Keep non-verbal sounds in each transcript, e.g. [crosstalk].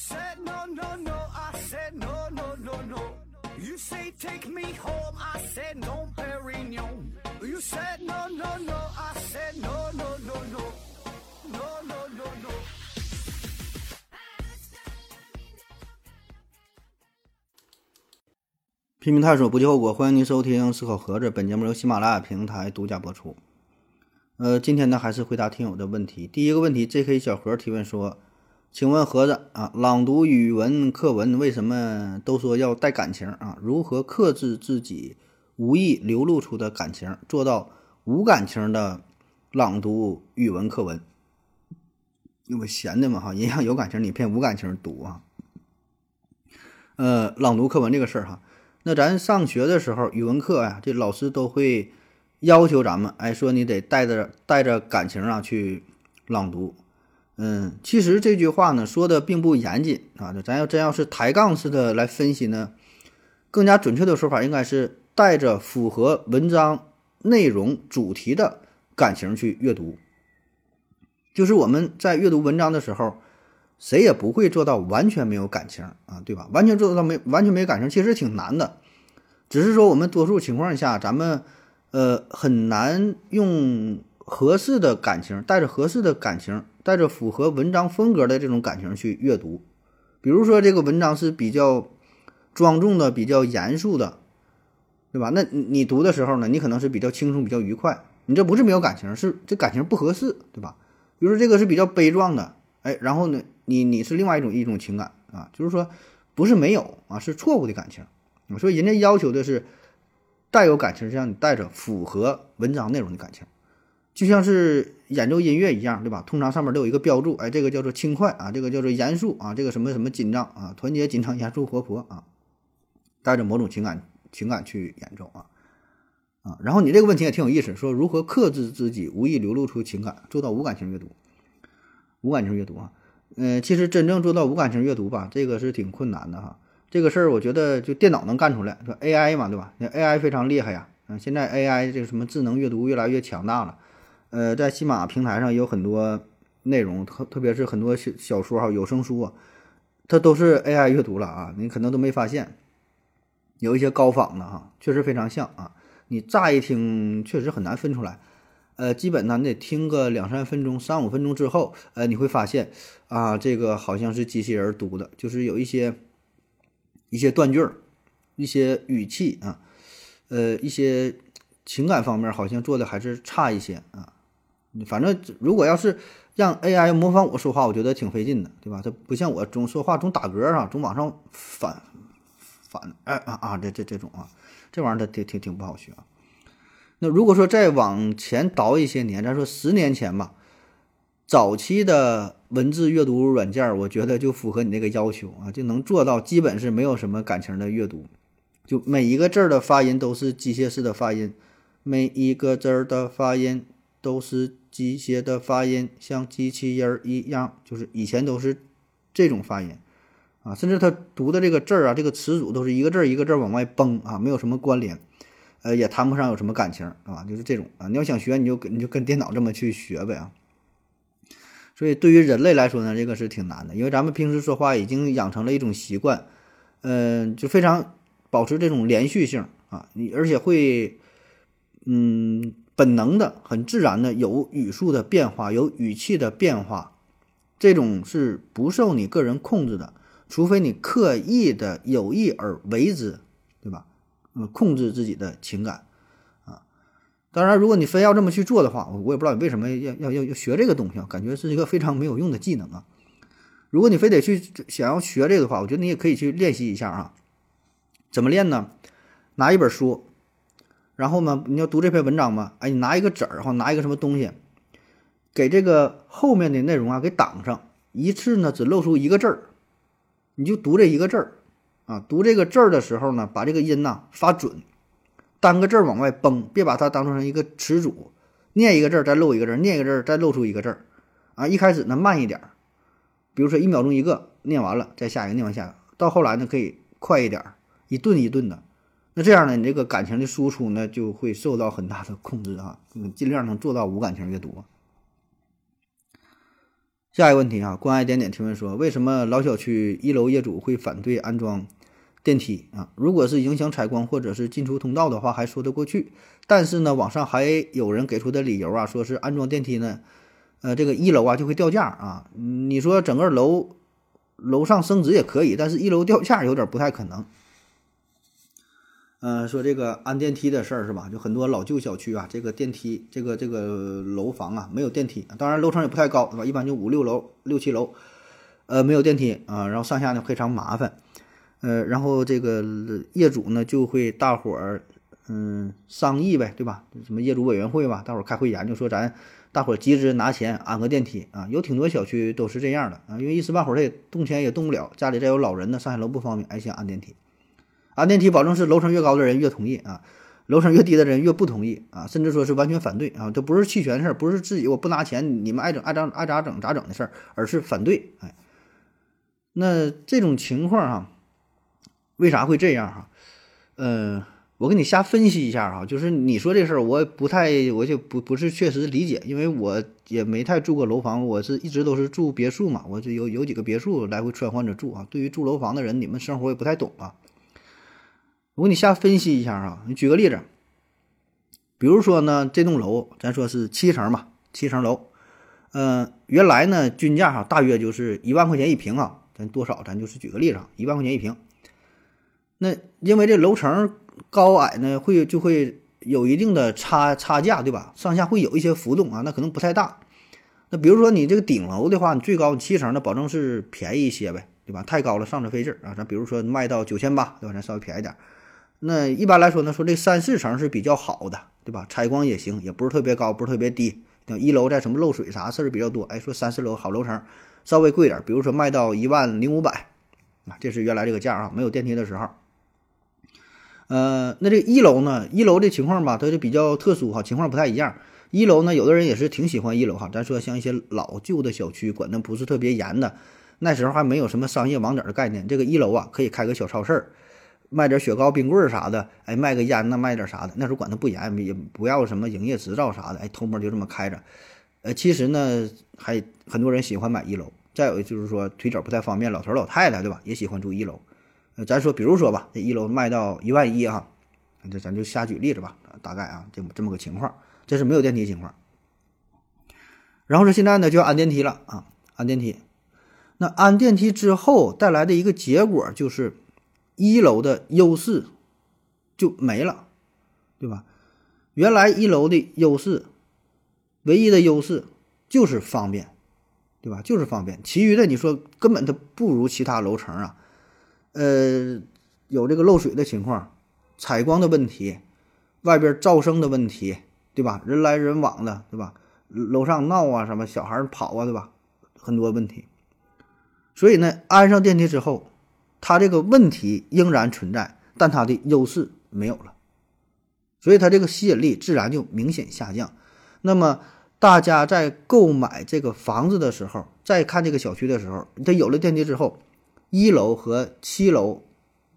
said no, no, no, I said no, no, no, no. You say take me home, I said no, Perignon. You said no, no, no, I said no, no, no, no. No, no, no, no. 拼命探索，不计后果。欢迎您收听《思考盒子》，本节目由喜马拉雅平台独家播出。呃，今天呢，还是回答听友的问题。第一个问题，J.K. 小何提问说：“请问盒子啊，朗读语文课文为什么都说要带感情啊？如何克制自己无意流露出的感情，做到无感情的朗读语文课文？因为闲的嘛哈，人家有感情，你偏无感情读啊。呃，朗读课文这个事儿哈。”那咱上学的时候，语文课呀，这老师都会要求咱们，哎，说你得带着带着感情啊去朗读。嗯，其实这句话呢说的并不严谨啊。咱要真要是抬杠似的来分析呢，更加准确的说法应该是带着符合文章内容主题的感情去阅读。就是我们在阅读文章的时候。谁也不会做到完全没有感情啊，对吧？完全做到没完全没感情，其实挺难的。只是说我们多数情况下，咱们呃很难用合适的感情，带着合适的感情，带着符合文章风格的这种感情去阅读。比如说这个文章是比较庄重的、比较严肃的，对吧？那你你读的时候呢，你可能是比较轻松、比较愉快。你这不是没有感情，是这感情不合适，对吧？比如说这个是比较悲壮的，哎，然后呢？你你是另外一种一种情感啊，就是说不是没有啊，是错误的感情。所以人家要求的是带有感情，是让你带着符合文章内容的感情，就像是演奏音乐一样，对吧？通常上面都有一个标注，哎，这个叫做轻快啊，这个叫做严肃啊，这个什么什么紧张啊，团结、紧张、严肃、活泼啊，带着某种情感情感去演奏啊啊。然后你这个问题也挺有意思，说如何克制自己无意流露出情感，做到无感情阅读，无感情阅读啊。嗯，其实真正做到无感情阅读吧，这个是挺困难的哈。这个事儿我觉得就电脑能干出来，说 AI 嘛，对吧？那 AI 非常厉害呀。嗯，现在 AI 这个什么智能阅读越来越强大了。呃，在喜马平台上有很多内容，特特别是很多小小说哈、有声书啊，它都是 AI 阅读了啊。你可能都没发现，有一些高仿的哈，确实非常像啊。你乍一听确实很难分出来。呃，基本呢，你得听个两三分钟、三五分钟之后，呃，你会发现，啊，这个好像是机器人读的，就是有一些一些断句儿、一些语气啊，呃，一些情感方面好像做的还是差一些啊。反正如果要是让 AI 模仿我说话，我觉得挺费劲的，对吧？它不像我总说话总打嗝啊，总往上反反，哎啊啊，这这这种啊，这玩意儿它挺挺挺不好学啊。那如果说再往前倒一些年，咱说十年前吧，早期的文字阅读软件，我觉得就符合你那个要求啊，就能做到基本是没有什么感情的阅读，就每一个字儿的发音都是机械式的发音，每一个字儿的发音都是机械的发音，像机器人儿一样，就是以前都是这种发音啊，甚至他读的这个字儿啊，这个词组都是一个字儿一个字儿往外崩啊，没有什么关联。呃，也谈不上有什么感情啊，[laughs] 就是这种啊。你要想学，你就跟你就跟电脑这么去学呗啊。所以对于人类来说呢，这个是挺难的，因为咱们平时说话已经养成了一种习惯，嗯，就非常保持这种连续性啊。你而且会，嗯，本能的、很自然的有语速的变化，有语气的变化，这种是不受你个人控制的，除非你刻意的有意而为之，对吧？嗯，控制自己的情感，啊，当然，如果你非要这么去做的话，我我也不知道你为什么要要要要学这个东西啊，感觉是一个非常没有用的技能啊。如果你非得去想要学这个的话，我觉得你也可以去练习一下啊。怎么练呢？拿一本书，然后呢，你要读这篇文章嘛，哎，你拿一个纸儿或拿一个什么东西，给这个后面的内容啊给挡上，一次呢只露出一个字儿，你就读这一个字儿。啊，读这个字儿的时候呢，把这个音呐发准，单个字儿往外崩，别把它当成一个词组，念一个字儿再露一个字儿，念一个字儿再露出一个字儿，啊，一开始呢慢一点儿，比如说一秒钟一个，念完了再下一个，念完下一个，到后来呢可以快一点儿，一顿一顿的，那这样呢，你这个感情的输出呢就会受到很大的控制啊，尽量能做到无感情阅读。下一个问题啊，关爱点点提问说，为什么老小区一楼业主会反对安装电梯啊？如果是影响采光或者是进出通道的话，还说得过去。但是呢，网上还有人给出的理由啊，说是安装电梯呢，呃，这个一楼啊就会掉价啊。你说整个楼楼上升值也可以，但是一楼掉价有点不太可能。嗯，说这个安电梯的事儿是吧？就很多老旧小区啊，这个电梯，这个这个楼房啊，没有电梯。当然楼层也不太高，是吧？一般就五六楼、六七楼，呃，没有电梯啊，然后上下呢非常麻烦。呃，然后这个业主呢就会大伙儿嗯商议呗，对吧？什么业主委员会吧，大伙儿开会研究说咱大伙儿集资拿钱安个电梯啊。有挺多小区都是这样的啊，因为一时半会儿他也动钱也动不了，家里再有老人呢，上下楼不方便，哎，想安电梯。安电梯保证是楼层越高的人越同意啊，楼层越低的人越不同意啊，甚至说是完全反对啊，这不是弃权事儿，不是自己我不拿钱，你们爱整爱整爱咋整咋整的事儿，而是反对。哎，那这种情况哈，为啥会这样哈？嗯，我给你瞎分析一下哈，就是你说这事儿，我不太，我就不不是确实理解，因为我也没太住过楼房，我是一直都是住别墅嘛，我就有有几个别墅来回穿换着住啊。对于住楼房的人，你们生活也不太懂啊。我给你瞎分析一下啊，你举个例子，比如说呢，这栋楼咱说是七层嘛，七层楼，嗯，原来呢均价哈大约就是一万块钱一平啊，咱多少咱就是举个例子，一万块钱一平。那因为这楼层高矮呢会就会有一定的差差价，对吧？上下会有一些浮动啊，那可能不太大。那比如说你这个顶楼的话，你最高你七层的保证是便宜一些呗，对吧？太高了上着费劲啊，咱比如说卖到九千八，对吧？咱稍微便宜点。那一般来说呢，说这三四层是比较好的，对吧？采光也行，也不是特别高，不是特别低。像一楼在什么漏水啥事儿比较多，哎，说三四楼好楼层稍微贵点，比如说卖到一万零五百，啊，这是原来这个价啊，没有电梯的时候。呃，那这一楼呢？一楼的情况吧，它就比较特殊哈，情况不太一样。一楼呢，有的人也是挺喜欢一楼哈。咱说像一些老旧的小区，管的不是特别严的，那时候还没有什么商业网点的概念，这个一楼啊，可以开个小超市儿。卖点雪糕、冰棍啥的，哎，卖个烟呢，卖点啥的。那时候管的不严，也不要什么营业执照啥的，哎，偷摸就这么开着。呃，其实呢，还很多人喜欢买一楼。再有就是说腿脚不太方便，老头老太太对吧，也喜欢住一楼。呃，咱说，比如说吧，这一楼卖到一万一哈，这咱就瞎举例子吧，大概啊，这么这么个情况，这是没有电梯情况。然后说现在呢就要安电梯了啊，安电梯。那安电梯之后带来的一个结果就是。一楼的优势就没了，对吧？原来一楼的优势，唯一的优势就是方便，对吧？就是方便。其余的你说根本它不如其他楼层啊。呃，有这个漏水的情况，采光的问题，外边噪声的问题，对吧？人来人往的，对吧？楼上闹啊，什么小孩跑啊，对吧？很多问题。所以呢，安上电梯之后。它这个问题仍然存在，但它的优势没有了，所以它这个吸引力自然就明显下降。那么大家在购买这个房子的时候，再看这个小区的时候，它有了电梯之后，一楼和七楼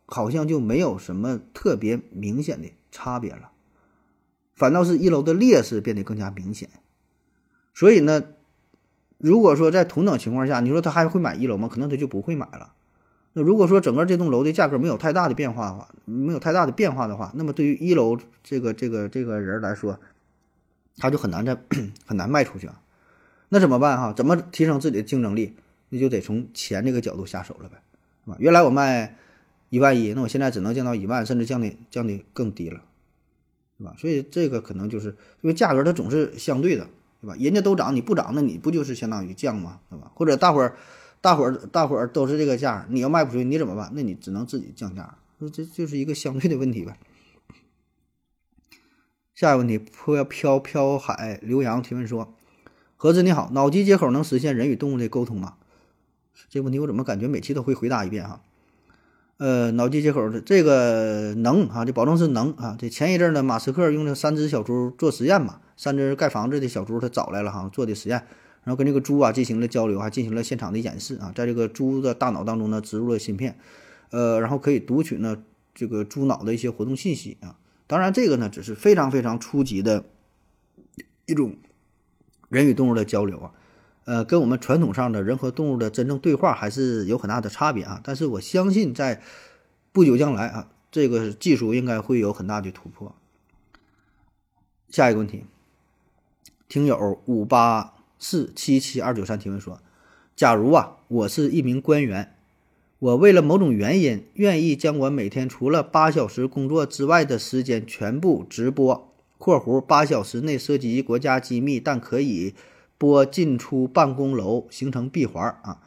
好像就没有什么特别明显的差别了，反倒是一楼的劣势变得更加明显。所以呢，如果说在同等情况下，你说他还会买一楼吗？可能他就不会买了。那如果说整个这栋楼的价格没有太大的变化的话，没有太大的变化的话，那么对于一楼这个这个这个人来说，他就很难再 [clears throat] 很难卖出去啊。那怎么办哈？怎么提升自己的竞争力？那就得从钱这个角度下手了呗，是吧？原来我卖一万一，那我现在只能降到一万，甚至降的降的更低了，是吧？所以这个可能就是因为价格它总是相对的，对吧？人家都涨，你不涨，那你不就是相当于降吗？对吧？或者大伙儿。大伙儿大伙儿都是这个价，你要卖不出去，你怎么办？那你只能自己降价，那这就是一个相对的问题呗。下一个问题，飘飘飘海刘洋提问说：何子你好，脑机接口能实现人与动物的沟通吗？这问题我怎么感觉每期都会回答一遍哈？呃，脑机接口的这个能啊，这保证是能啊。这前一阵呢，马斯克用这三只小猪做实验嘛，三只盖房子的小猪他找来了哈，做的实验。然后跟这个猪啊进行了交流，还进行了现场的演示啊，在这个猪的大脑当中呢植入了芯片，呃，然后可以读取呢这个猪脑的一些活动信息啊。当然，这个呢只是非常非常初级的一种人与动物的交流啊。呃，跟我们传统上的人和动物的真正对话还是有很大的差别啊。但是我相信在不久将来啊，这个技术应该会有很大的突破。下一个问题，听友五八四七七二九三提问说：假如啊，我是一名官员，我为了某种原因，愿意将我每天除了八小时工作之外的时间全部直播。括弧八小时内涉及国家机密，但可以播进出办公楼，形成闭环啊。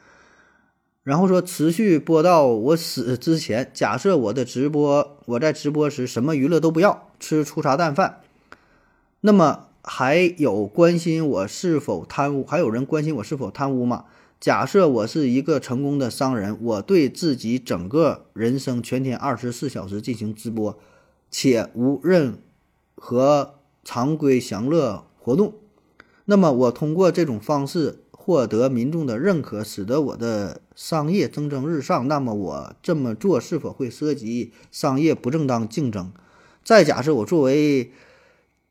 然后说持续播到我死之前。假设我的直播，我在直播时什么娱乐都不要，吃粗茶淡饭。那么还有关心我是否贪污？还有人关心我是否贪污吗？假设我是一个成功的商人，我对自己整个人生全天二十四小时进行直播，且无任。何常规享乐活动，那么我通过这种方式获得民众的认可，使得我的商业蒸蒸日上。那么我这么做是否会涉及商业不正当竞争？再假设我作为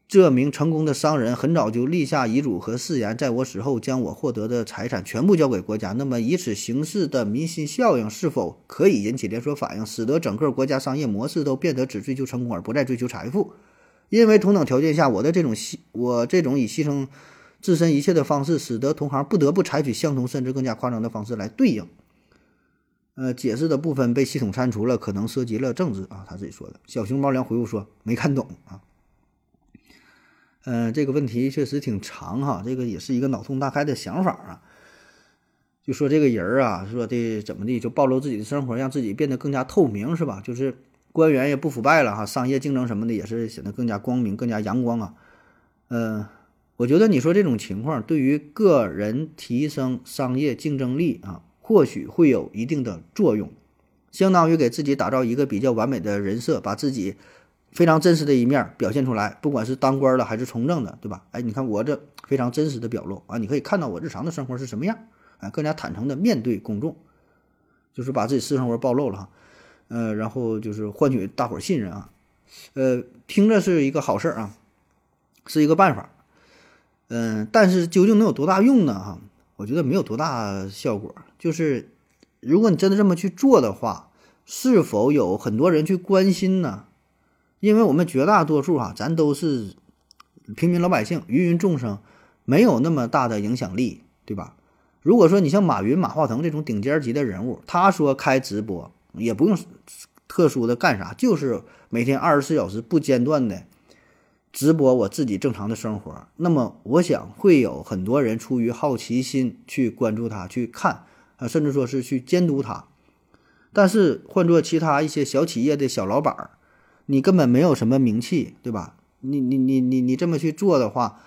这名成功的商人，很早就立下遗嘱和誓言，在我死后将我获得的财产全部交给国家。那么以此形式的民心效应是否可以引起连锁反应，使得整个国家商业模式都变得只追求成功而不再追求财富？因为同等条件下，我的这种牺，我这种以牺牲自身一切的方式，使得同行不得不采取相同甚至更加夸张的方式来对应。呃，解释的部分被系统删除了，可能涉及了政治啊，他自己说的。小熊猫粮回复说没看懂啊。嗯，这个问题确实挺长哈，这个也是一个脑洞大开的想法啊。就说这个人儿啊，说的怎么地，就暴露自己的生活，让自己变得更加透明，是吧？就是。官员也不腐败了哈，商业竞争什么的也是显得更加光明、更加阳光啊。嗯，我觉得你说这种情况对于个人提升商业竞争力啊，或许会有一定的作用，相当于给自己打造一个比较完美的人设，把自己非常真实的一面表现出来。不管是当官的还是从政的，对吧？哎，你看我这非常真实的表露啊，你可以看到我日常的生活是什么样，啊，更加坦诚的面对公众，就是把自己私生活暴露了哈。呃，然后就是换取大伙信任啊，呃，听着是一个好事儿啊，是一个办法，嗯，但是究竟能有多大用呢？哈，我觉得没有多大效果。就是如果你真的这么去做的话，是否有很多人去关心呢？因为我们绝大多数哈，咱都是平民老百姓，芸芸众生，没有那么大的影响力，对吧？如果说你像马云、马化腾这种顶尖级的人物，他说开直播。也不用特殊的干啥，就是每天二十四小时不间断的直播我自己正常的生活。那么，我想会有很多人出于好奇心去关注他，去看啊，甚至说是去监督他。但是换做其他一些小企业的小老板儿，你根本没有什么名气，对吧？你你你你你这么去做的话，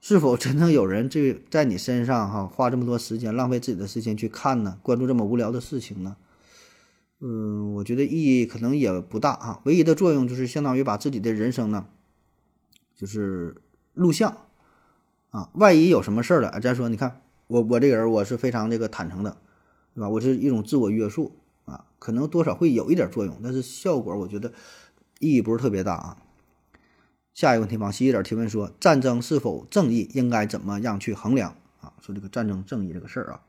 是否真正有人这在你身上哈花这么多时间，浪费自己的时间去看呢？关注这么无聊的事情呢？嗯，我觉得意义可能也不大啊。唯一的作用就是相当于把自己的人生呢，就是录像啊。万一有什么事儿了，咱说，你看我我这个人我是非常这个坦诚的，对吧？我是一种自我约束啊，可能多少会有一点作用，但是效果我觉得意义不是特别大啊。下一个问题，往细一点提问说，战争是否正义，应该怎么样去衡量啊？说这个战争正义这个事儿啊。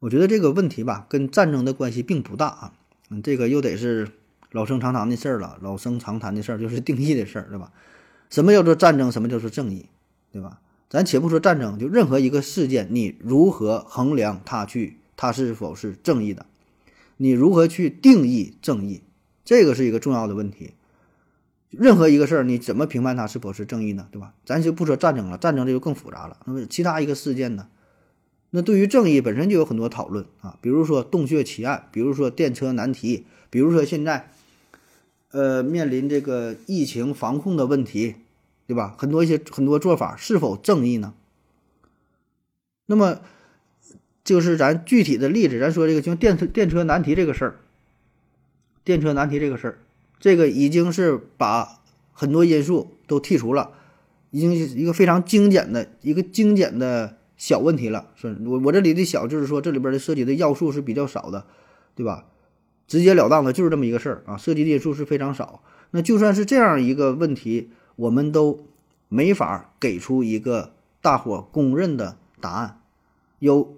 我觉得这个问题吧，跟战争的关系并不大啊。嗯，这个又得是老生常谈的事儿了，老生常谈的事儿就是定义的事儿，对吧？什么叫做战争？什么叫做正义？对吧？咱且不说战争，就任何一个事件，你如何衡量它去，它是否是正义的？你如何去定义正义？这个是一个重要的问题。任何一个事儿，你怎么评判它是否是正义呢？对吧？咱就不说战争了，战争这就更复杂了。那么其他一个事件呢？那对于正义本身就有很多讨论啊，比如说洞穴奇案，比如说电车难题，比如说现在，呃，面临这个疫情防控的问题，对吧？很多一些很多做法是否正义呢？那么就是咱具体的例子，咱说这个就电车电车难题这个事儿，电车难题这个事儿，这个已经是把很多因素都剔除了，已经是一个非常精简的一个精简的。小问题了，是我我这里的小就是说这里边的涉及的要素是比较少的，对吧？直截了当的就是这么一个事儿啊，涉及的因素是非常少。那就算是这样一个问题，我们都没法给出一个大伙公认的答案，有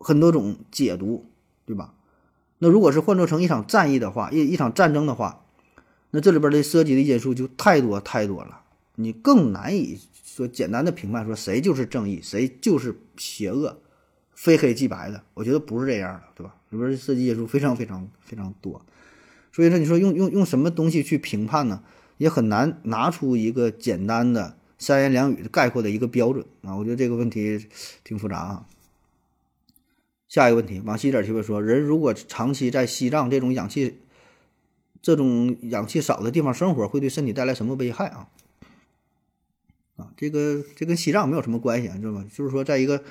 很多种解读，对吧？那如果是换做成一场战役的话，一一场战争的话，那这里边的涉及的因素就太多太多了，你更难以说简单的评判说谁就是正义，谁就是邪恶，非黑即白的。我觉得不是这样的，对吧？里边涉及因素非常非常非常多，所以说你说用用用什么东西去评判呢？也很难拿出一个简单的三言两语概括的一个标准啊。我觉得这个问题挺复杂啊。下一个问题，往西点提问说，人如果长期在西藏这种氧气、这种氧气少的地方生活，会对身体带来什么危害啊？啊，这个这跟西藏没有什么关系，知道吗？就是说，在一个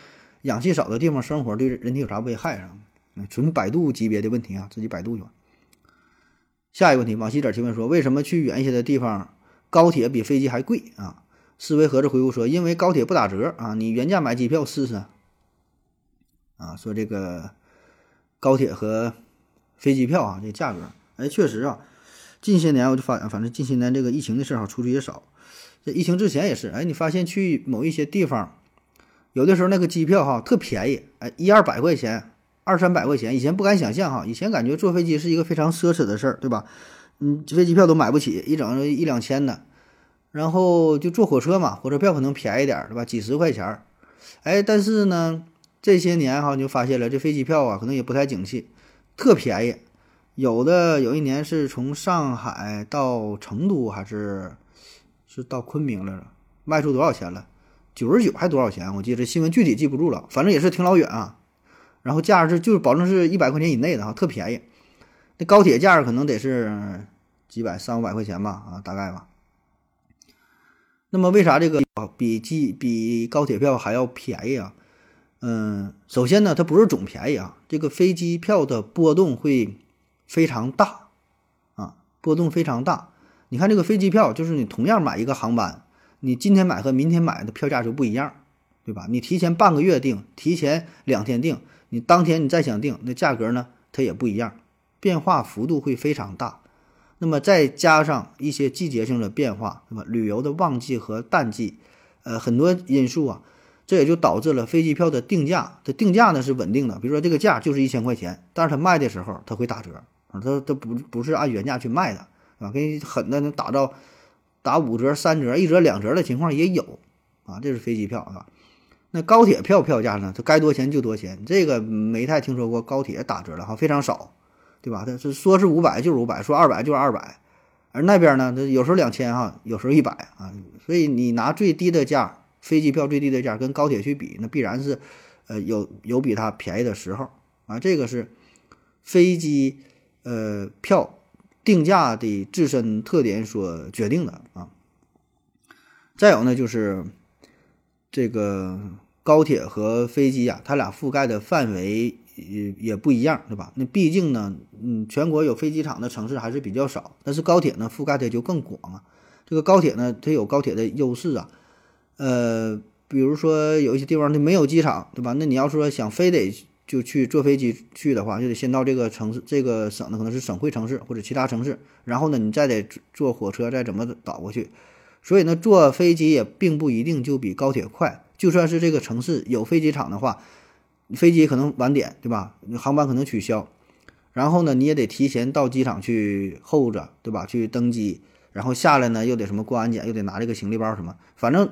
氧气少的地方生活，对人体有啥危害啊？纯百度级别的问题啊，自己百度去吧。下一个问题，往西点提问说，为什么去远一些的地方，高铁比飞机还贵啊？思维盒子回复说，因为高铁不打折啊，你原价买机票试试。啊，说这个高铁和飞机票啊，这价格，哎，确实啊，近些年我就发，反正近些年这个疫情的事儿哈，出去也少。这疫情之前也是，哎，你发现去某一些地方，有的时候那个机票哈特便宜，哎，一二百块钱，二三百块钱，以前不敢想象哈，以前感觉坐飞机是一个非常奢侈的事儿，对吧？嗯，飞机票都买不起，一整一两千的，然后就坐火车嘛，火车票可能便宜点，对吧？几十块钱儿，哎，但是呢。这些年哈，你就发现了这飞机票啊，可能也不太景气，特便宜。有的有一年是从上海到成都，还是是到昆明来了，卖出多少钱了？九十九还多少钱？我记得新闻具体记不住了，反正也是挺老远啊。然后价是就是保证是一百块钱以内的哈，特便宜。那高铁价可能得是几百三五百块钱吧，啊，大概吧。那么为啥这个比机比高铁票还要便宜啊？嗯，首先呢，它不是总便宜啊，这个飞机票的波动会非常大啊，波动非常大。你看这个飞机票，就是你同样买一个航班，你今天买和明天买的票价就不一样，对吧？你提前半个月订，提前两天订，你当天你再想订，那价格呢，它也不一样，变化幅度会非常大。那么再加上一些季节性的变化，那么旅游的旺季和淡季，呃，很多因素啊。这也就导致了飞机票的定价，它定价呢是稳定的。比如说这个价就是一千块钱，但是它卖的时候它会打折啊，它它不不是按原价去卖的啊，给你狠的能打到打五折、三折、一折、两折的情况也有啊。这是飞机票啊。那高铁票票价呢？它该多钱就多钱，这个没太听说过高铁打折了哈，非常少，对吧？它是说是五百就是五百，说二百就是二百，而那边呢，它有时候两千哈，有时候一百啊，所以你拿最低的价。飞机票最低的价跟高铁去比，那必然是，呃，有有比它便宜的时候啊。这个是飞机呃票定价的自身特点所决定的啊。再有呢，就是这个高铁和飞机啊，它俩覆盖的范围也也不一样，对吧？那毕竟呢，嗯，全国有飞机场的城市还是比较少，但是高铁呢覆盖的就更广啊。这个高铁呢，它有高铁的优势啊。呃，比如说有一些地方它没有机场，对吧？那你要说想非得就去坐飞机去的话，就得先到这个城市、这个省的可能是省会城市或者其他城市，然后呢，你再得坐火车再怎么倒过去。所以呢，坐飞机也并不一定就比高铁快。就算是这个城市有飞机场的话，飞机可能晚点，对吧？航班可能取消，然后呢，你也得提前到机场去候着，对吧？去登机，然后下来呢，又得什么过安检，又得拿这个行李包什么，反正。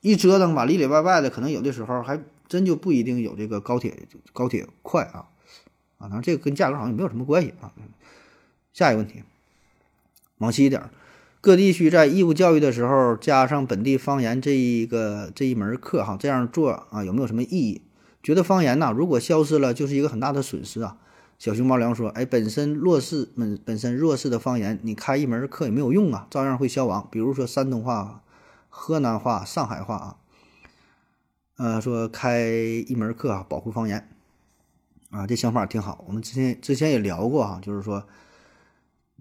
一折腾吧，里里外外的，可能有的时候还真就不一定有这个高铁高铁快啊啊！当然这个跟价格好像也没有什么关系啊。下一个问题，往西一点，各地区在义务教育的时候加上本地方言这一个这一门课哈，这样做啊有没有什么意义？觉得方言呐，如果消失了，就是一个很大的损失啊。小熊猫粮说：“哎，本身弱势本本身弱势的方言，你开一门课也没有用啊，照样会消亡。比如说山东话。”河南话、上海话啊，呃，说开一门课啊，保护方言啊，这想法挺好。我们之前之前也聊过哈，就是说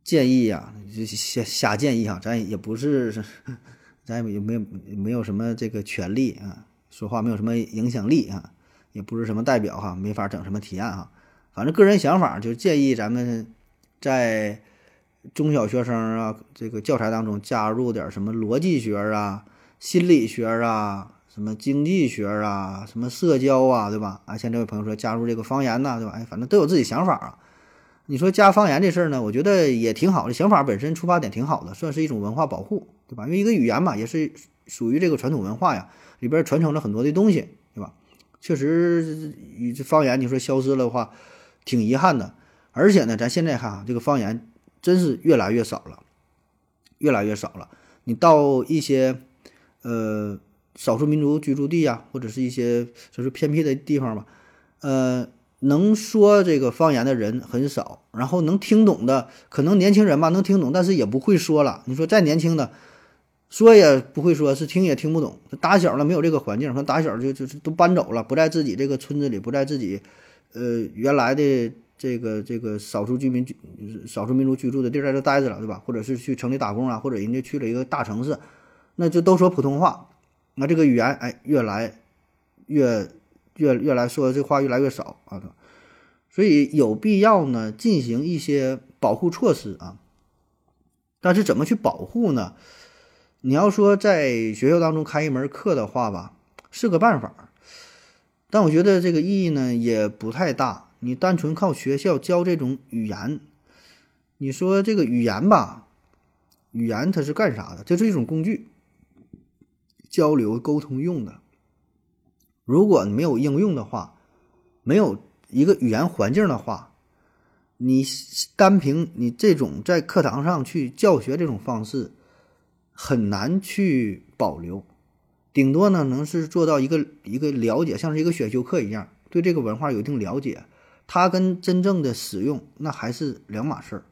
建议呀，瞎瞎建议哈，咱也不是，[laughs] 咱也没有没有什么这个权利啊，说话没有什么影响力啊，也不是什么代表哈，没法整什么提案哈。反正个人想法就建议咱们在。中小学生啊，这个教材当中加入点什么逻辑学啊、心理学啊、什么经济学啊，什么社交啊，对吧？啊，像这位朋友说加入这个方言呐，对吧？哎，反正都有自己想法啊。你说加方言这事儿呢，我觉得也挺好的，想法本身出发点挺好的，算是一种文化保护，对吧？因为一个语言嘛，也是属于这个传统文化呀，里边传承了很多的东西，对吧？确实，这方言你说消失了的话，挺遗憾的。而且呢，咱现在看啊，这个方言真是越来越少了，越来越少了。你到一些呃少数民族居住地呀，或者是一些就是偏僻的地方吧，呃。能说这个方言的人很少，然后能听懂的可能年轻人吧能听懂，但是也不会说了。你说再年轻的，说也不会说，是听也听不懂。打小呢没有这个环境，说打小就就是都搬走了，不在自己这个村子里，不在自己呃原来的这个这个少数居民居少数民族居住的地儿在这待着了，对吧？或者是去城里打工啊，或者人家去了一个大城市，那就都说普通话，那这个语言哎越来越。越越来说这话越来越少啊，所以有必要呢进行一些保护措施啊。但是怎么去保护呢？你要说在学校当中开一门课的话吧，是个办法，但我觉得这个意义呢也不太大。你单纯靠学校教这种语言，你说这个语言吧，语言它是干啥的？这是一种工具，交流沟通用的。如果你没有应用的话，没有一个语言环境的话，你单凭你这种在课堂上去教学这种方式，很难去保留。顶多呢，能是做到一个一个了解，像是一个选修课一样，对这个文化有一定了解。它跟真正的使用那还是两码事儿。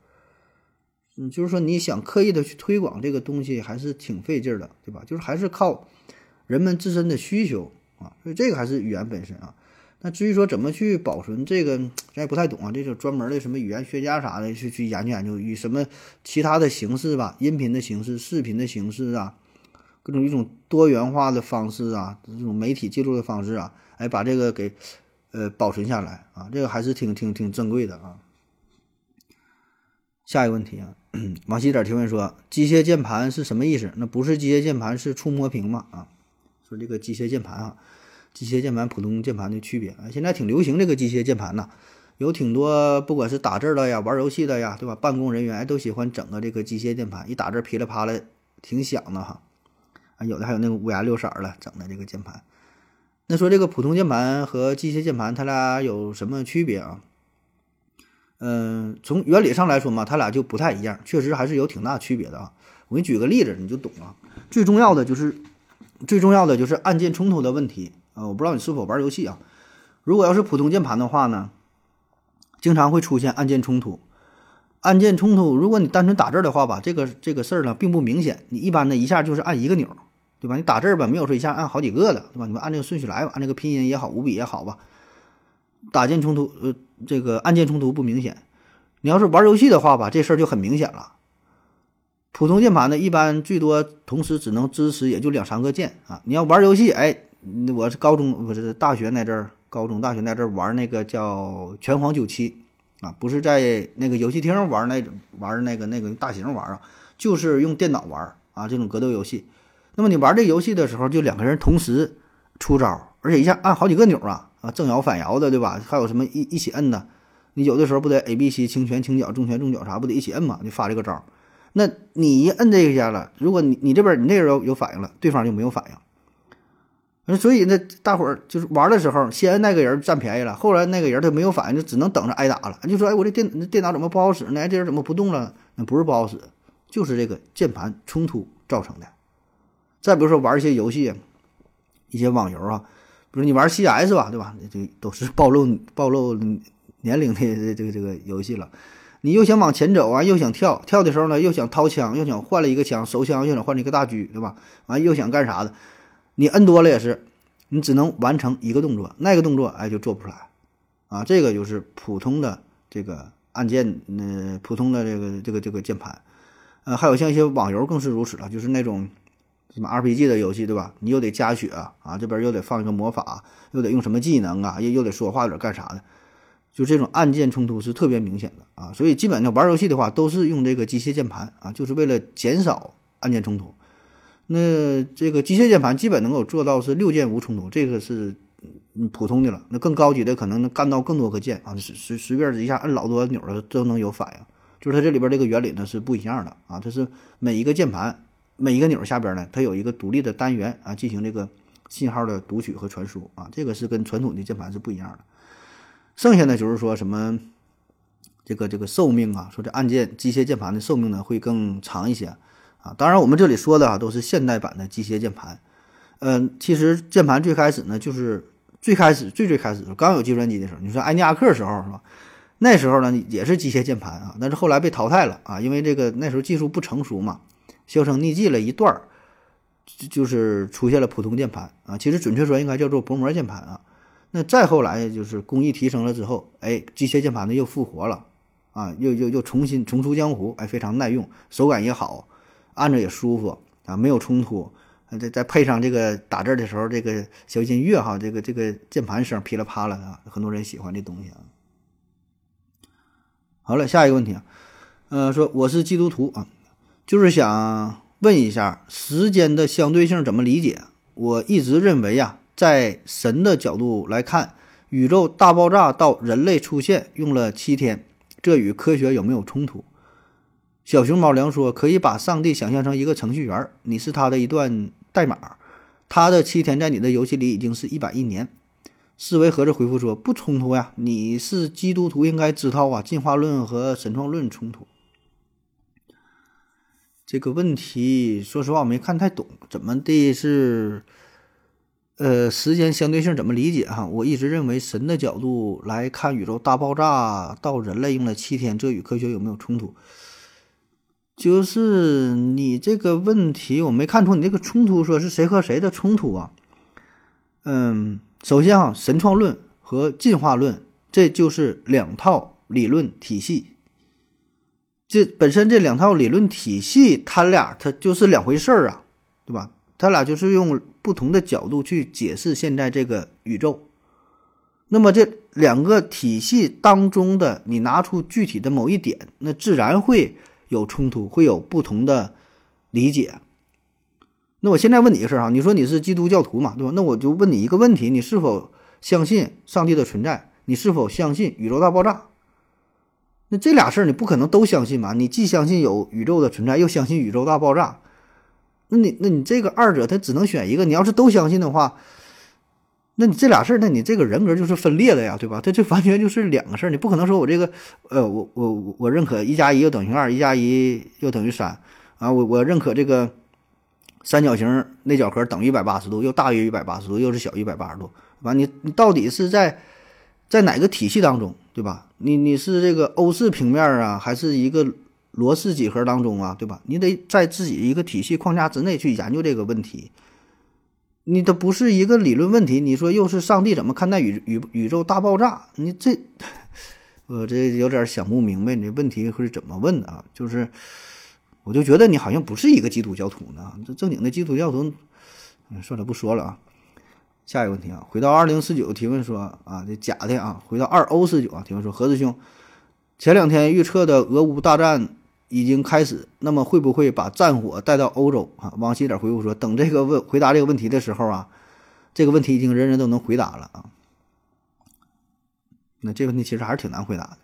嗯，就是说你想刻意的去推广这个东西，还是挺费劲的，对吧？就是还是靠人们自身的需求。啊，所以这个还是语言本身啊。那至于说怎么去保存这个，咱也不太懂啊。这就专门的什么语言学家啥的去去研究研究，以什么其他的形式吧，音频的形式、视频的形式啊，各种一种多元化的方式啊，这种媒体记录的方式啊，哎，把这个给呃保存下来啊，这个还是挺挺挺珍贵的啊。下一个问题啊，[clears throat] 王西点提问说，机械键盘是什么意思？那不是机械键盘，是触摸屏嘛？啊？说这个机械键盘啊，机械键盘普通键盘的区别啊，现在挺流行这个机械键盘呐，有挺多不管是打字的呀、玩游戏的呀，对吧？办公人员都喜欢整个这个机械键盘，一打字噼里啪啦挺响的哈。啊，有的还有那个五颜六色的整的这个键盘。那说这个普通键盘和机械键盘，它俩有什么区别啊？嗯，从原理上来说嘛，它俩就不太一样，确实还是有挺大区别的啊。我给你举个例子，你就懂了。最重要的就是。最重要的就是按键冲突的问题啊！我不知道你是否玩游戏啊？如果要是普通键盘的话呢，经常会出现按键冲突。按键冲突，如果你单纯打字的话吧，这个这个事儿呢并不明显。你一般呢一下就是按一个钮，对吧？你打字吧，没有说一下按好几个的，对吧？你们按这个顺序来吧，按这个拼音也好，五笔也好吧。打键冲突，呃，这个按键冲突不明显。你要是玩游戏的话吧，这事儿就很明显了。普通键盘呢，一般最多同时只能支持也就两三个键啊。你要玩游戏，哎，我是高中不是大学那阵儿，高中大学那阵儿玩那个叫《拳皇九七》啊，不是在那个游戏厅玩那玩那个那个大型玩啊，就是用电脑玩啊这种格斗游戏。那么你玩这游戏的时候，就两个人同时出招，而且一下按好几个钮啊啊，正摇反摇的，对吧？还有什么一一起摁的？你有的时候不得 A B C 轻拳轻脚重拳重脚啥不得一起摁嘛？就发这个招。那你一摁这一下了，如果你你这边你那人有有反应了，对方就没有反应。所以那大伙儿就是玩的时候，先那个人占便宜了，后来那个人他没有反应，就只能等着挨打了。就说哎，我这电电脑怎么不好使呢？这人怎么不动了？那不是不好使，就是这个键盘冲突造成的。再比如说玩一些游戏，一些网游啊，比如你玩 CS 吧，对吧？这都是暴露暴露年龄的这个这个游戏了。你又想往前走啊，又想跳，跳的时候呢，又想掏枪，又想换了一个枪，手枪又想换了一个大狙，对吧？完又想干啥的？你摁多了也是，你只能完成一个动作，那个动作哎就做不出来，啊，这个就是普通的这个按键，嗯，普通的这个这个这个键盘，呃，还有像一些网游更是如此了，就是那种什么 RPG 的游戏，对吧？你又得加血啊，这边又得放一个魔法，又得用什么技能啊，又又得说话，又得干啥的。就这种按键冲突是特别明显的啊，所以基本上玩游戏的话都是用这个机械键盘啊，就是为了减少按键冲突。那这个机械键盘基本能够做到是六键无冲突，这个是普通的了。那更高级的可能能干到更多个键啊，随随随便一下摁老多钮了都能有反应。就是它这里边这个原理呢是不一样的啊，它是每一个键盘每一个钮下边呢，它有一个独立的单元啊，进行这个信号的读取和传输啊，这个是跟传统的键盘是不一样的。剩下呢就是说什么这个这个寿命啊，说这按键机械键盘的寿命呢会更长一些啊。当然我们这里说的啊都是现代版的机械键盘，嗯，其实键盘最开始呢就是最开始最最开始刚有计算机的时候，你说埃尼亚克时候是吧？那时候呢也是机械键盘啊，但是后来被淘汰了啊，因为这个那时候技术不成熟嘛，销声匿迹了一段儿，就就是出现了普通键盘啊，其实准确说应该叫做薄膜键盘啊。那再后来就是工艺提升了之后，哎，机械键盘呢又复活了啊，又又又重新重出江湖，哎，非常耐用，手感也好，按着也舒服啊，没有冲突，再再配上这个打字的时候这个小音乐哈，这个这个键盘声噼里啪啦的，很多人喜欢这东西啊。好了，下一个问题啊，呃，说我是基督徒啊，就是想问一下时间的相对性怎么理解？我一直认为呀，在神的角度来看，宇宙大爆炸到人类出现用了七天，这与科学有没有冲突？小熊猫粮说，可以把上帝想象成一个程序员，你是他的一段代码，他的七天在你的游戏里已经是一百亿年。思维盒子回复说：“不冲突呀，你是基督徒，应该知道啊，进化论和神创论冲突。这个问题，说实话我没看太懂，怎么的是，呃，时间相对性怎么理解哈？我一直认为神的角度来看宇宙大爆炸到人类用了七天，这与科学有没有冲突？就是你这个问题，我没看出你这个冲突说是谁和谁的冲突啊？嗯。”首先啊，神创论和进化论，这就是两套理论体系。这本身这两套理论体系，它俩它就是两回事儿啊，对吧？它俩就是用不同的角度去解释现在这个宇宙。那么这两个体系当中的，你拿出具体的某一点，那自然会有冲突，会有不同的理解。那我现在问你个事儿哈，你说你是基督教徒嘛，对吧？那我就问你一个问题：你是否相信上帝的存在？你是否相信宇宙大爆炸？那这俩事儿你不可能都相信吧？你既相信有宇宙的存在，又相信宇宙大爆炸，那你那你这个二者他只能选一个。你要是都相信的话，那你这俩事儿，那你这个人格就是分裂的呀，对吧？这这完全就是两个事儿。你不可能说我这个呃，我我我认可一加一又等于二，一加一又等于三啊，我我认可这个。三角形内角和等于一百八十度，又大于一百八十度，又是小于一百八十度，完你你到底是在在哪个体系当中，对吧？你你是这个欧式平面啊，还是一个罗氏几何当中啊，对吧？你得在自己一个体系框架之内去研究这个问题。你这不是一个理论问题，你说又是上帝怎么看待宇宇宇宙大爆炸？你这 [laughs] 我这有点想不明白，你这问题是怎么问的啊？就是。我就觉得你好像不是一个基督教徒呢，这正经的基督教徒，嗯，算了，不说了啊。下一个问题啊，回到二零四九提问说啊，这假的啊，回到二欧四九啊提问说，何子兄，前两天预测的俄乌大战已经开始，那么会不会把战火带到欧洲啊？往西点回复说，等这个问回答这个问题的时候啊，这个问题已经人人都能回答了啊。那这问题其实还是挺难回答的。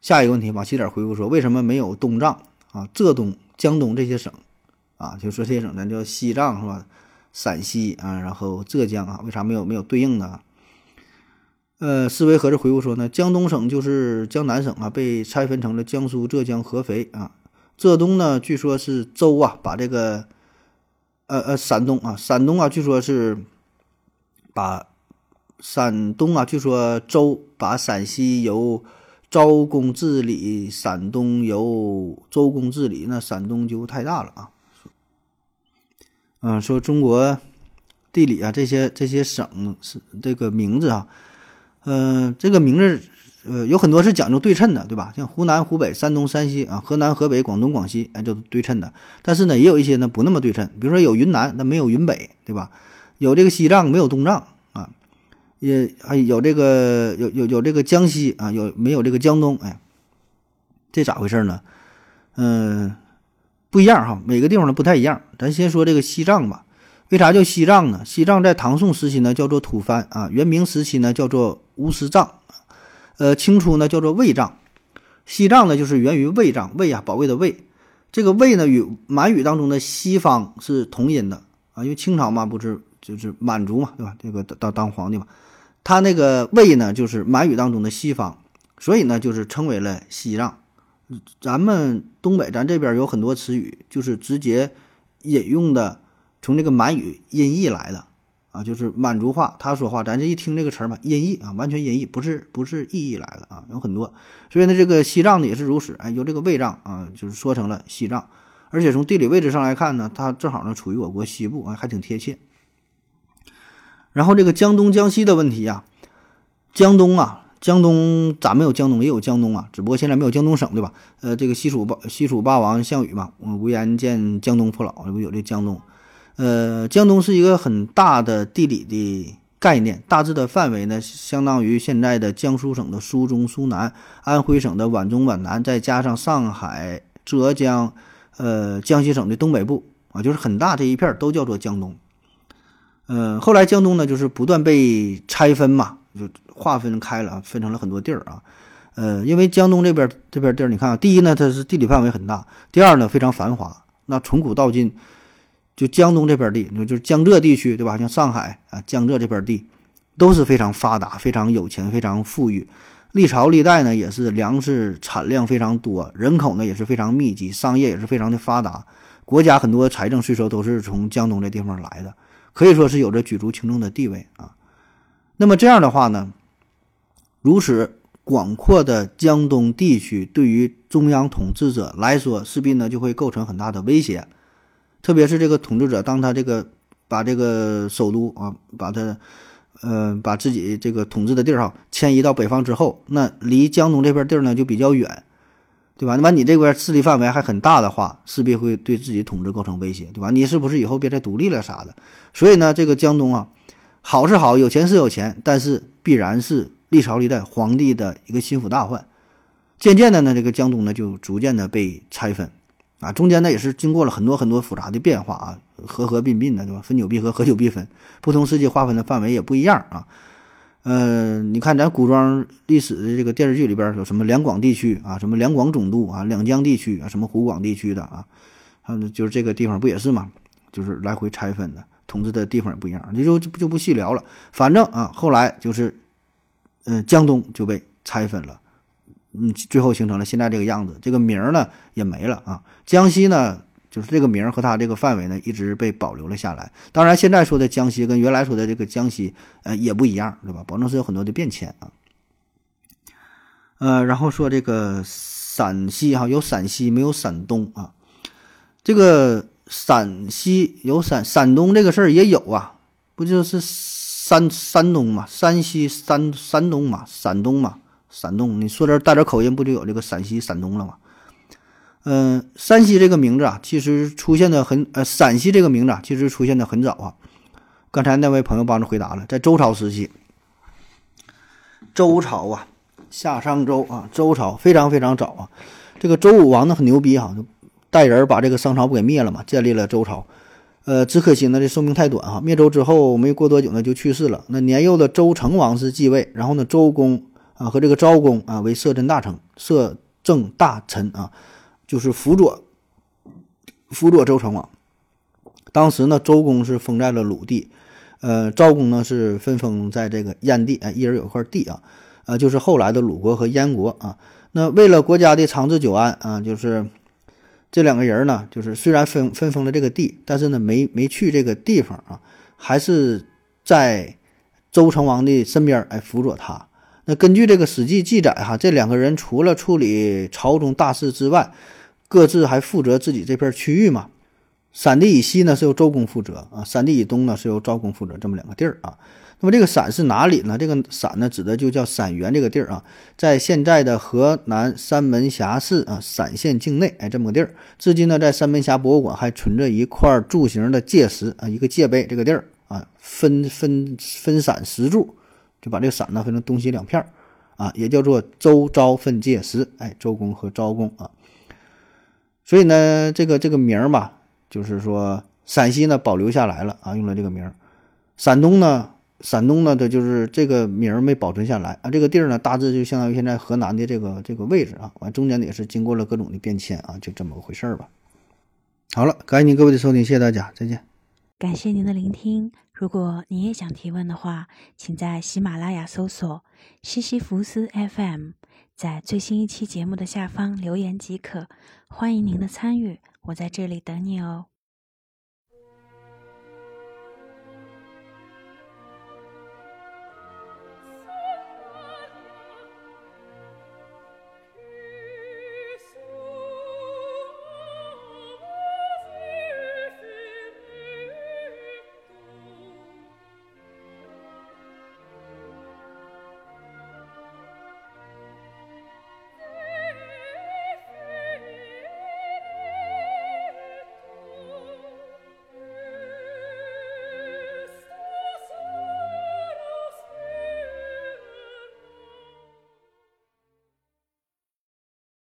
下一个问题，往西点回复说，为什么没有东藏？啊，浙东、江东这些省，啊，就说这些省，咱叫西藏是吧？陕西啊，然后浙江啊，为啥没有没有对应呢？呃，思维盒子回复说呢，江东省就是江南省啊，被拆分成了江苏、浙江、合肥啊。浙东呢，据说是周啊，把这个，呃呃，山东啊，山东啊，据说是把山东啊，据说周把陕西由。周公治理山东由周公治理，那山东就太大了啊。嗯，说中国地理啊，这些这些省是这个名字啊，嗯，这个名字呃有很多是讲究对称的，对吧？像湖南、湖北、山东、山西啊，河南、河北、广东、广西，哎，就是对称的。但是呢，也有一些呢不那么对称，比如说有云南，那没有云北，对吧？有这个西藏，没有东藏啊。也还有这个有有有这个江西啊，有没有这个江东？哎，这咋回事呢？嗯，不一样哈，每个地方呢不太一样。咱先说这个西藏吧，为啥叫西藏呢？西藏在唐宋时期呢叫做吐蕃啊，元明时期呢叫做乌斯藏，呃，清初呢叫做卫藏。西藏呢就是源于卫藏，卫啊，保卫的卫。这个卫呢与满语当中的西方是同音的啊，因为清朝嘛不是就是满族嘛，对吧？这个当当皇帝嘛，他那个卫呢就是满语当中的西方，所以呢就是称为了西藏。咱们东北，咱这边有很多词语，就是直接引用的，从这个满语音译来的啊，就是满族话，他说话，咱这一听这个词儿嘛，音译啊，完全音译，不是不是意译来的啊，有很多。所以呢，这个西藏呢也是如此，哎，由这个卫藏啊，就是说成了西藏，而且从地理位置上来看呢，它正好呢处于我国西部啊，还挺贴切。然后这个江东江西的问题呀，江东啊。江东，咱们有江东，也有江东啊，只不过现在没有江东省，对吧？呃，这个西楚霸西楚霸王项羽嘛，无颜见江东父老，这不有这江东？呃，江东是一个很大的地理的概念，大致的范围呢，相当于现在的江苏省的苏中、苏南，安徽省的皖中、皖南，再加上上海、浙江，呃，江西省的东北部啊，就是很大这一片都叫做江东。嗯，后来江东呢，就是不断被拆分嘛。就划分开了，分成了很多地儿啊，呃，因为江东这边这边地儿，你看啊，第一呢，它是地理范围很大；第二呢，非常繁华。那从古到今，就江东这边地，就是江浙地区，对吧？像上海啊，江浙这边地都是非常发达、非常有钱、非常富裕。历朝历代呢，也是粮食产量非常多，人口呢也是非常密集，商业也是非常的发达。国家很多财政税收都是从江东这地方来的，可以说是有着举足轻重的地位啊。那么这样的话呢，如此广阔的江东地区对于中央统治者来说，势必呢就会构成很大的威胁。特别是这个统治者，当他这个把这个首都啊，把他呃把自己这个统治的地儿哈迁移到北方之后，那离江东这片地儿呢就比较远，对吧？那么你这边势力范围还很大的话，势必会对自己统治构成威胁，对吧？你是不是以后别再独立了啥的？所以呢，这个江东啊。好是好，有钱是有钱，但是必然是历朝历代皇帝的一个心腹大患。渐渐的呢，这个江东呢就逐渐的被拆分，啊，中间呢也是经过了很多很多复杂的变化啊，合合并并的，对吧？分久必合，合久必分，不同时期划分的范围也不一样啊。呃，你看咱古装历史的这个电视剧里边有什么两广地区啊，什么两广总督啊，两江地区啊，什么湖广地区的啊，还有就是这个地方不也是嘛，就是来回拆分的。统治的地方也不一样，你就就不细聊了。反正啊，后来就是，嗯，江东就被拆分了，嗯，最后形成了现在这个样子。这个名呢也没了啊。江西呢，就是这个名和它这个范围呢一直被保留了下来。当然，现在说的江西跟原来说的这个江西，呃，也不一样，对吧？保证是有很多的变迁啊。呃，然后说这个陕西哈，有陕西没有陕东啊？这个。陕西有陕山东这个事儿也有啊，不就是山山东嘛？山西山山东嘛？山东嘛？山东，你说这带点口音，不就有这个陕西山东了吗？嗯，山西这个名字啊，其实出现的很呃，陕西这个名字啊，其实出现的很早啊。刚才那位朋友帮着回答了，在周朝时期，周朝啊，夏商周啊，周朝非常非常早啊。这个周武王呢很牛逼哈。带人把这个商朝不给灭了嘛，建立了周朝。呃，只可惜呢，这寿命太短哈。灭周之后没过多久呢，就去世了。那年幼的周成王是继位，然后呢，周公啊和这个昭公啊为摄政大臣，摄政大臣啊，就是辅佐辅佐周成王。当时呢，周公是封在了鲁地，呃，昭公呢是分封在这个燕地，哎，一人有一块地啊，呃，就是后来的鲁国和燕国啊。那为了国家的长治久安啊，就是。这两个人呢，就是虽然分分封了这个地，但是呢，没没去这个地方啊，还是在周成王的身边哎辅佐他。那根据这个《史记》记载哈，这两个人除了处理朝中大事之外，各自还负责自己这片区域嘛。陕地以西呢是由周公负责啊，陕地以东呢是由昭公负责，这么两个地儿啊。那么这个陕是哪里呢？这个陕呢，指的就叫陕原这个地儿啊，在现在的河南三门峡市啊，陕县境内，哎，这么个地儿。至今呢，在三门峡博物馆还存着一块柱形的界石啊，一个界碑。这个地儿啊，分分分陕石柱，就把这个陕呢分成东西两片儿啊，也叫做周昭分界石。哎，周公和昭公啊。所以呢，这个这个名儿吧，就是说陕西呢保留下来了啊，用了这个名儿。陕东呢，山东呢，它就是这个名儿没保存下来啊。这个地儿呢，大致就相当于现在河南的这个这个位置啊。完，中间也是经过了各种的变迁啊，就这么回事儿吧。好了，感谢您各位的收听，谢谢大家，再见。感谢您的聆听。如果您也想提问的话，请在喜马拉雅搜索“西西弗斯 FM”，在最新一期节目的下方留言即可。欢迎您的参与，我在这里等你哦。